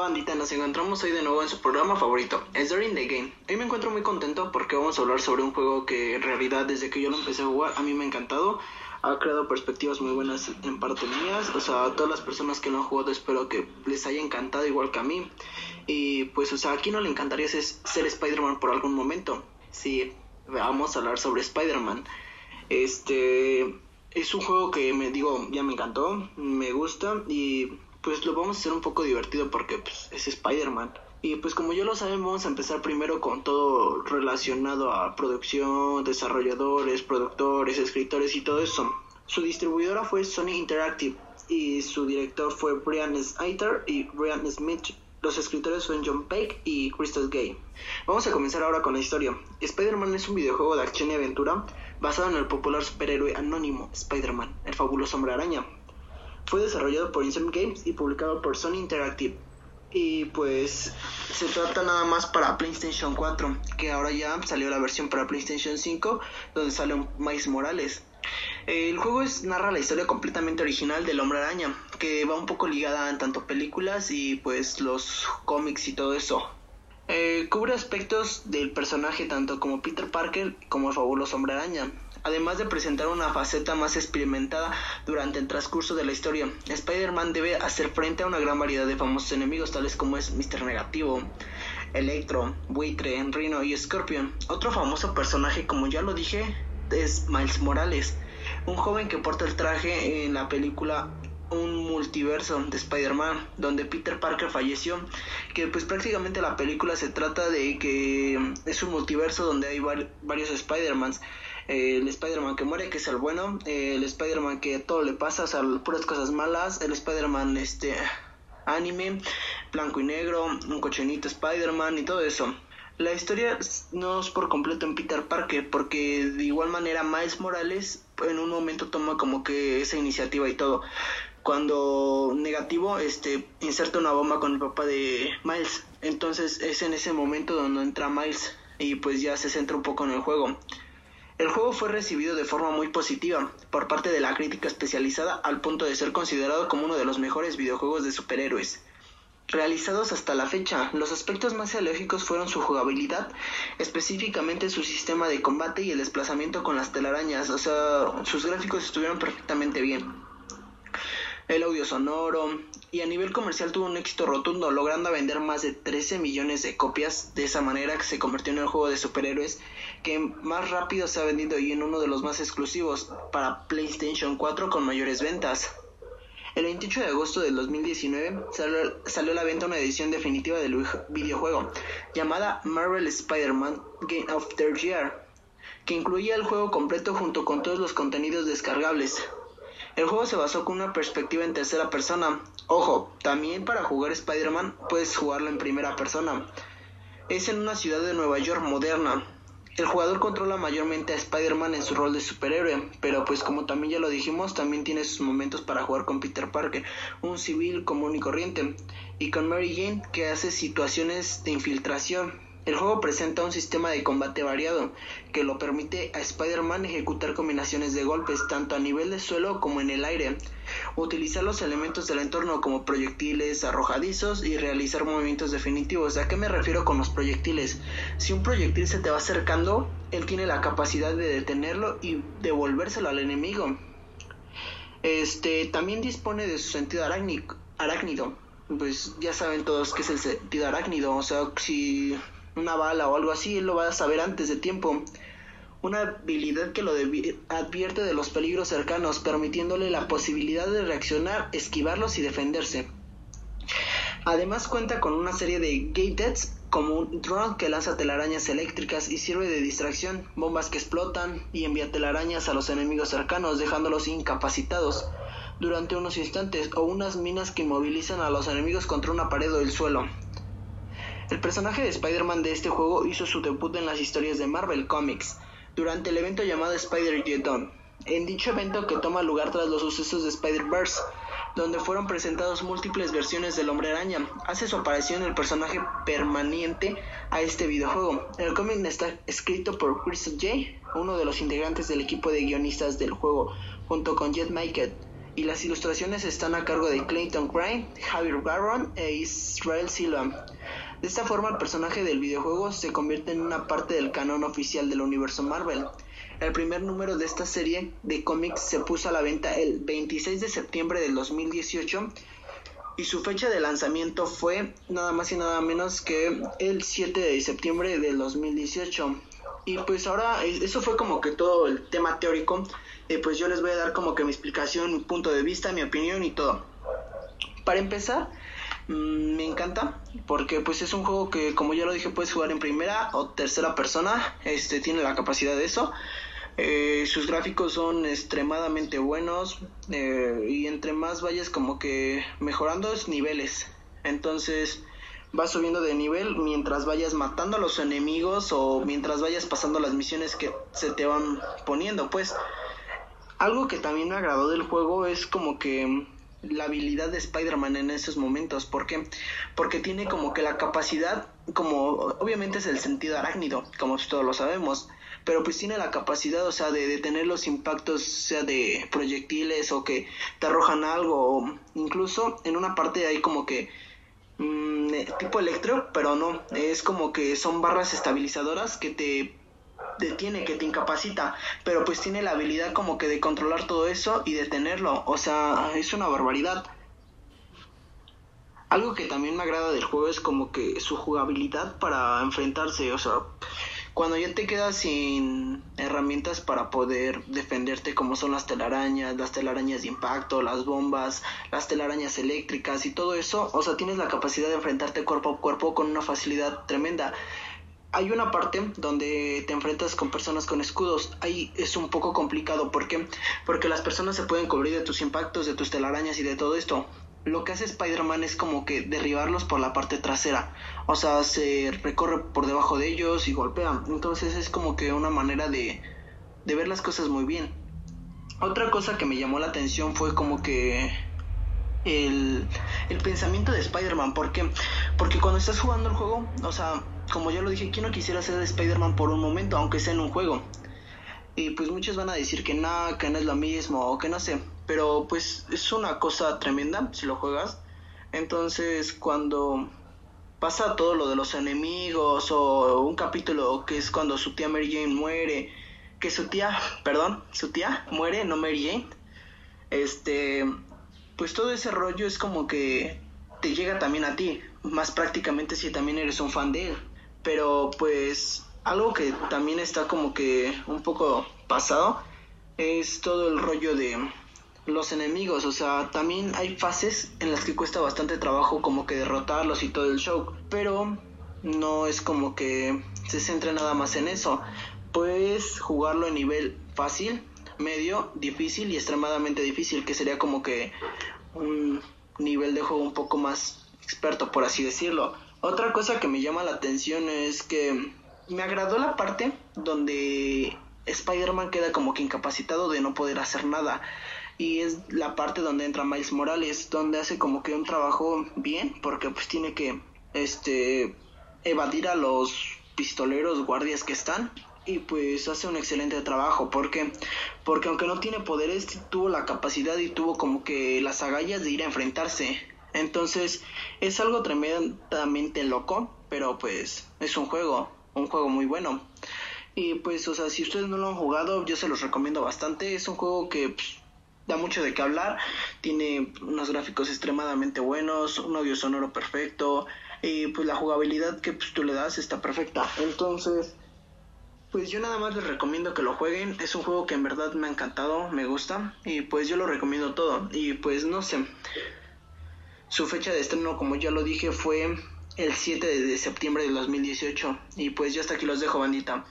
bandita? Nos encontramos hoy de nuevo en su programa favorito, Es During the Game. Hoy me encuentro muy contento porque vamos a hablar sobre un juego que en realidad desde que yo lo empecé a jugar a mí me ha encantado. Ha creado perspectivas muy buenas en parte mías. O sea, a todas las personas que lo han jugado espero que les haya encantado igual que a mí. Y pues, o sea, ¿a quién no le encantaría ser Spider-Man por algún momento? Sí, vamos a hablar sobre Spider-Man. Este es un juego que me digo, ya me encantó, me gusta y pues lo vamos a hacer un poco divertido porque pues, es Spider-Man. Y pues como ya lo sabemos, vamos a empezar primero con todo relacionado a producción, desarrolladores, productores, escritores y todo eso. Su distribuidora fue Sony Interactive y su director fue Brian Snyder y Brian Smith. Los escritores son John Peck y Crystal Gay. Vamos a comenzar ahora con la historia. Spider-Man es un videojuego de acción y aventura basado en el popular superhéroe anónimo Spider-Man, el fabuloso hombre araña, fue desarrollado por Insane Games y publicado por Sony Interactive. Y pues se trata nada más para PlayStation 4, que ahora ya salió la versión para PlayStation 5, donde sale Miles Morales. El juego es, narra la historia completamente original del Hombre Araña, que va un poco ligada en tanto películas y pues los cómics y todo eso. Eh, cubre aspectos del personaje tanto como Peter Parker como el fabuloso Hombre Araña, además de presentar una faceta más experimentada durante el transcurso de la historia. Spider-Man debe hacer frente a una gran variedad de famosos enemigos, tales como es Mr. Negativo, Electro, Buitre, Rhino y Scorpion. Otro famoso personaje, como ya lo dije, es Miles Morales, un joven que porta el traje en la película un multiverso de Spider-Man donde Peter Parker falleció que pues prácticamente la película se trata de que es un multiverso donde hay varios Spider-Mans el Spider-Man que muere, que es el bueno, el Spider-Man que todo le pasa, o puras cosas malas, el Spider-Man este anime, blanco y negro, un cochinito Spider-Man y todo eso. La historia no es por completo en Peter Parker, porque de igual manera Miles Morales en un momento toma como que esa iniciativa y todo. Cuando negativo, este, inserta una bomba con el papá de Miles. Entonces es en ese momento donde entra Miles y pues ya se centra un poco en el juego. El juego fue recibido de forma muy positiva por parte de la crítica especializada al punto de ser considerado como uno de los mejores videojuegos de superhéroes. Realizados hasta la fecha, los aspectos más elegíacos fueron su jugabilidad, específicamente su sistema de combate y el desplazamiento con las telarañas, o sea, sus gráficos estuvieron perfectamente bien. El audio sonoro, y a nivel comercial tuvo un éxito rotundo, logrando vender más de 13 millones de copias. De esa manera que se convirtió en el juego de superhéroes que más rápido se ha vendido y en uno de los más exclusivos para PlayStation 4 con mayores ventas. El 28 de agosto del 2019 salió, a la venta una edición definitiva del videojuego llamada Marvel Spider-Man Game of the Year, que incluía el juego completo junto con todos los contenidos descargables. El juego se basó con una perspectiva en tercera persona. Ojo, también para jugar Spider-Man puedes jugarlo en primera persona. Es en una ciudad de Nueva York moderna. El jugador controla mayormente a Spider-Man en su rol de superhéroe, pero pues como también ya lo dijimos, también tiene sus momentos para jugar con Peter Parker, un civil común y corriente, y con Mary Jane que hace situaciones de infiltración. El juego presenta un sistema de combate variado que lo permite a Spider-Man ejecutar combinaciones de golpes tanto a nivel de suelo como en el aire, utilizar los elementos del entorno como proyectiles arrojadizos y realizar movimientos definitivos. ¿A qué me refiero con los proyectiles? Si un proyectil se te va acercando, él tiene la capacidad de detenerlo y devolvérselo al enemigo. Este también dispone de su sentido arácnido. Pues ya saben todos qué es el sentido arácnido. O sea, si una bala o algo así, él lo va a saber antes de tiempo. Una habilidad que lo advierte de los peligros cercanos, permitiéndole la posibilidad de reaccionar, esquivarlos y defenderse. Además cuenta con una serie de gadgets como un drone que lanza telarañas eléctricas y sirve de distracción, bombas que explotan y envía telarañas a los enemigos cercanos dejándolos incapacitados durante unos instantes o unas minas que inmovilizan a los enemigos contra una pared o el suelo. El personaje de Spider-Man de este juego hizo su debut en las historias de Marvel Comics, durante el evento llamado Spider-Geddon. En dicho evento que toma lugar tras los sucesos de Spider-Verse, donde fueron presentados múltiples versiones del Hombre Araña, hace su aparición el personaje permanente a este videojuego. El cómic está escrito por Chris J., uno de los integrantes del equipo de guionistas del juego, junto con Jet Maker y las ilustraciones están a cargo de Clayton Crane, Javier Garron e Israel Silva. De esta forma el personaje del videojuego se convierte en una parte del canon oficial del universo Marvel. El primer número de esta serie de cómics se puso a la venta el 26 de septiembre del 2018 y su fecha de lanzamiento fue nada más y nada menos que el 7 de septiembre del 2018. Y pues ahora eso fue como que todo el tema teórico eh, pues yo les voy a dar como que mi explicación, mi punto de vista, mi opinión y todo. Para empezar, me encanta porque pues es un juego que como ya lo dije puedes jugar en primera o tercera persona, este tiene la capacidad de eso. Eh, sus gráficos son extremadamente buenos eh, y entre más vayas como que mejorando es niveles. Entonces vas subiendo de nivel mientras vayas matando a los enemigos o mientras vayas pasando las misiones que se te van poniendo. Pues algo que también me agradó del juego es como que la habilidad de Spider-Man en esos momentos. ¿Por qué? Porque tiene como que la capacidad, como obviamente es el sentido arácnido, como todos lo sabemos, pero pues tiene la capacidad, o sea, de detener los impactos, sea de proyectiles o que te arrojan algo, o incluso en una parte hay como que mm, tipo electro, pero no, es como que son barras estabilizadoras que te detiene, que te incapacita, pero pues tiene la habilidad como que de controlar todo eso y detenerlo, o sea, es una barbaridad. Algo que también me agrada del juego es como que su jugabilidad para enfrentarse, o sea, cuando ya te quedas sin herramientas para poder defenderte como son las telarañas, las telarañas de impacto, las bombas, las telarañas eléctricas y todo eso, o sea, tienes la capacidad de enfrentarte cuerpo a cuerpo con una facilidad tremenda hay una parte donde te enfrentas con personas con escudos. Ahí es un poco complicado. ¿Por qué? Porque las personas se pueden cubrir de tus impactos, de tus telarañas y de todo esto. Lo que hace Spider-Man es como que derribarlos por la parte trasera. O sea, se recorre por debajo de ellos y golpea. Entonces es como que una manera de, de ver las cosas muy bien. Otra cosa que me llamó la atención fue como que el, el pensamiento de Spider-Man. ¿Por qué? Porque cuando estás jugando el juego, o sea, como ya lo dije, ¿quién no quisiera ser Spider-Man por un momento, aunque sea en un juego? Y pues muchos van a decir que nada, que no es lo mismo, o que no sé. Pero pues es una cosa tremenda si lo juegas. Entonces cuando pasa todo lo de los enemigos, o un capítulo que es cuando su tía Mary Jane muere, que su tía, perdón, su tía muere, no Mary Jane. Este, pues todo ese rollo es como que te llega también a ti, más prácticamente si también eres un fan de él. Pero pues algo que también está como que un poco pasado es todo el rollo de los enemigos, o sea, también hay fases en las que cuesta bastante trabajo como que derrotarlos y todo el show, pero no es como que se centre nada más en eso. Puedes jugarlo en nivel fácil, medio, difícil y extremadamente difícil, que sería como que un nivel de juego un poco más experto, por así decirlo. Otra cosa que me llama la atención es que me agradó la parte donde Spider-Man queda como que incapacitado de no poder hacer nada. Y es la parte donde entra Miles Morales, donde hace como que un trabajo bien, porque pues tiene que este evadir a los pistoleros guardias que están y pues hace un excelente trabajo. Porque porque aunque no tiene poderes tuvo la capacidad y tuvo como que las agallas de ir a enfrentarse entonces es algo tremendamente loco, pero pues es un juego, un juego muy bueno. Y pues, o sea, si ustedes no lo han jugado, yo se los recomiendo bastante. Es un juego que pues, da mucho de qué hablar. Tiene unos gráficos extremadamente buenos, un audio sonoro perfecto. Y pues la jugabilidad que pues, tú le das está perfecta. Entonces, pues yo nada más les recomiendo que lo jueguen. Es un juego que en verdad me ha encantado, me gusta. Y pues yo lo recomiendo todo. Y pues no sé. Su fecha de estreno, como ya lo dije, fue el 7 de septiembre de 2018. Y pues yo hasta aquí los dejo, bandita.